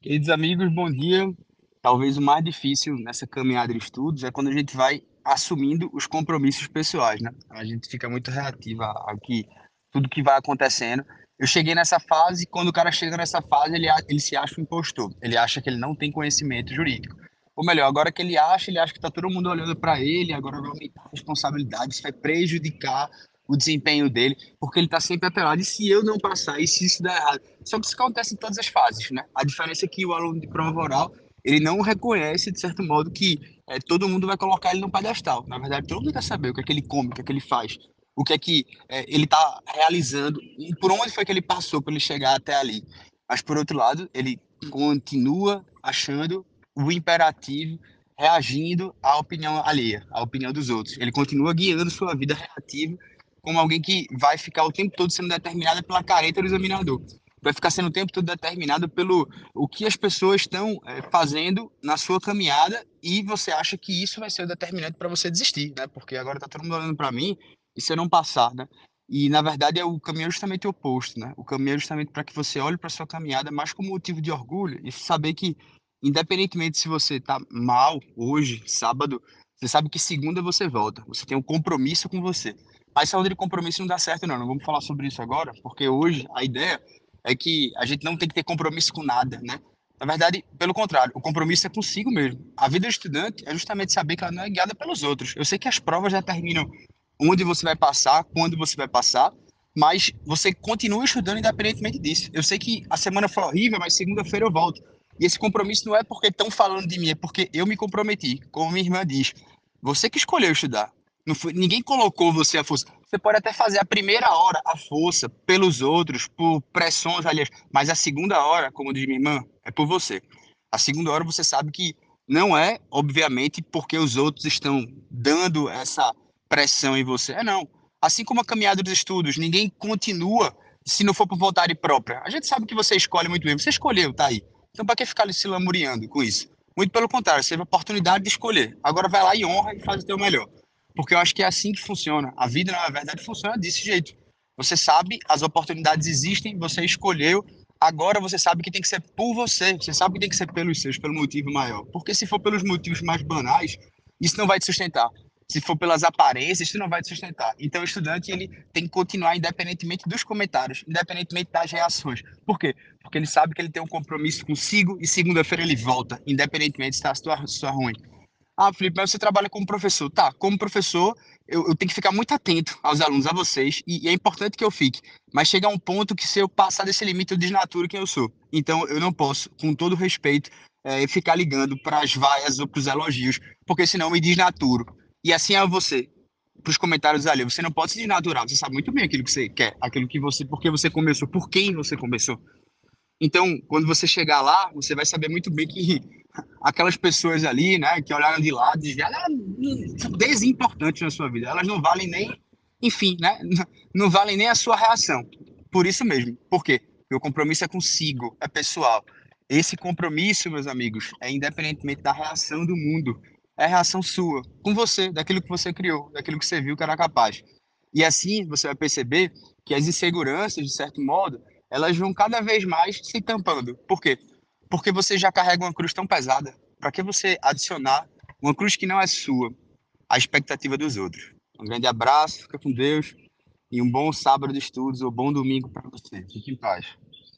Queridos amigos, bom dia. Talvez o mais difícil nessa caminhada de estudos é quando a gente vai assumindo os compromissos pessoais, né? A gente fica muito reativa aqui, tudo que vai acontecendo. Eu cheguei nessa fase, quando o cara chega nessa fase, ele, ele se acha um impostor. Ele acha que ele não tem conhecimento jurídico. Ou melhor, agora que ele acha, ele acha que está todo mundo olhando para ele, agora vai aumentar a responsabilidade, isso vai prejudicar o desempenho dele, porque ele está sempre atrelado. E se eu não passar, e se isso der errado? Só que isso acontece em todas as fases, né? A diferença é que o aluno de prova oral, ele não reconhece, de certo modo, que é, todo mundo vai colocar ele no pedestal. Na verdade, todo mundo quer saber o que é que ele come, o que é que ele faz, o que é que é, ele está realizando, e por onde foi que ele passou para ele chegar até ali. Mas, por outro lado, ele continua achando o imperativo reagindo à opinião alheia, à opinião dos outros. Ele continua guiando sua vida reativa como alguém que vai ficar o tempo todo sendo determinada pela careta do examinador. Vai ficar sendo o tempo todo determinado pelo o que as pessoas estão é, fazendo na sua caminhada e você acha que isso vai ser o determinante para você desistir, né? Porque agora está todo mundo olhando para mim e se eu não passar, né? E na verdade é o caminho justamente o oposto, né? O caminho é justamente para que você olhe para sua caminhada mais como motivo de orgulho e saber que independentemente se você está mal hoje, sábado, você sabe que segunda você volta. Você tem um compromisso com você. Mas saúde de compromisso não dá certo, não. Não vamos falar sobre isso agora, porque hoje a ideia é que a gente não tem que ter compromisso com nada, né? Na verdade, pelo contrário, o compromisso é consigo mesmo. A vida do estudante é justamente saber que ela não é guiada pelos outros. Eu sei que as provas determinam onde você vai passar, quando você vai passar, mas você continua estudando independentemente disso. Eu sei que a semana foi horrível, mas segunda-feira eu volto. E esse compromisso não é porque estão falando de mim, é porque eu me comprometi. Como minha irmã diz, você que escolheu estudar. Não foi, ninguém colocou você à força. Você pode até fazer a primeira hora à força pelos outros, por pressões aliás, mas a segunda hora, como diz minha irmã, é por você. A segunda hora você sabe que não é, obviamente, porque os outros estão dando essa pressão em você. É não. Assim como a caminhada dos estudos, ninguém continua se não for por vontade própria. A gente sabe que você escolhe muito bem. Você escolheu, tá aí. Então, para que ficar se lamuriando com isso? Muito pelo contrário, você teve a oportunidade de escolher. Agora vai lá e honra e faz o teu melhor. Porque eu acho que é assim que funciona. A vida, na verdade, funciona desse jeito. Você sabe, as oportunidades existem, você escolheu, agora você sabe que tem que ser por você, você sabe que tem que ser pelos seus, pelo motivo maior. Porque se for pelos motivos mais banais, isso não vai te sustentar. Se for pelas aparências, isso não vai te sustentar. Então, o estudante ele tem que continuar independentemente dos comentários, independentemente das reações. Por quê? Porque ele sabe que ele tem um compromisso consigo e segunda-feira ele volta, independentemente se está a ruim. Ah, Felipe, mas você trabalha como professor. Tá, como professor, eu, eu, tenho que ficar muito atento aos alunos, a vocês, e, e, é importante que eu fique. Mas chega um ponto que se eu passar desse limite, eu desnaturo quem eu sou. Então, eu não posso, com todo respeito, é, ficar ligando para as vaias ou para os elogios, porque senão eu me desnaturo. E assim é você, para os comentários ali. Você não pode se desnaturar, você sabe muito bem aquilo que você quer, aquilo que você, porque você começou, por quem você começou. Então, quando você chegar lá, você vai saber muito bem que aquelas pessoas ali, né, que olharam de lado, elas são desimportantes na sua vida. Elas não valem nem, enfim, né, não valem nem a sua reação. Por isso mesmo. Por quê? Porque o compromisso é consigo, é pessoal. Esse compromisso, meus amigos, é independentemente da reação do mundo. É a reação sua, com você, daquilo que você criou, daquilo que você viu que era capaz. E assim você vai perceber que as inseguranças, de certo modo, elas vão cada vez mais se tampando. Por quê? Porque você já carrega uma cruz tão pesada. Para que você adicionar uma cruz que não é sua, à expectativa dos outros? Um grande abraço, fica com Deus e um bom sábado de estudos ou bom domingo para você. Fique em paz.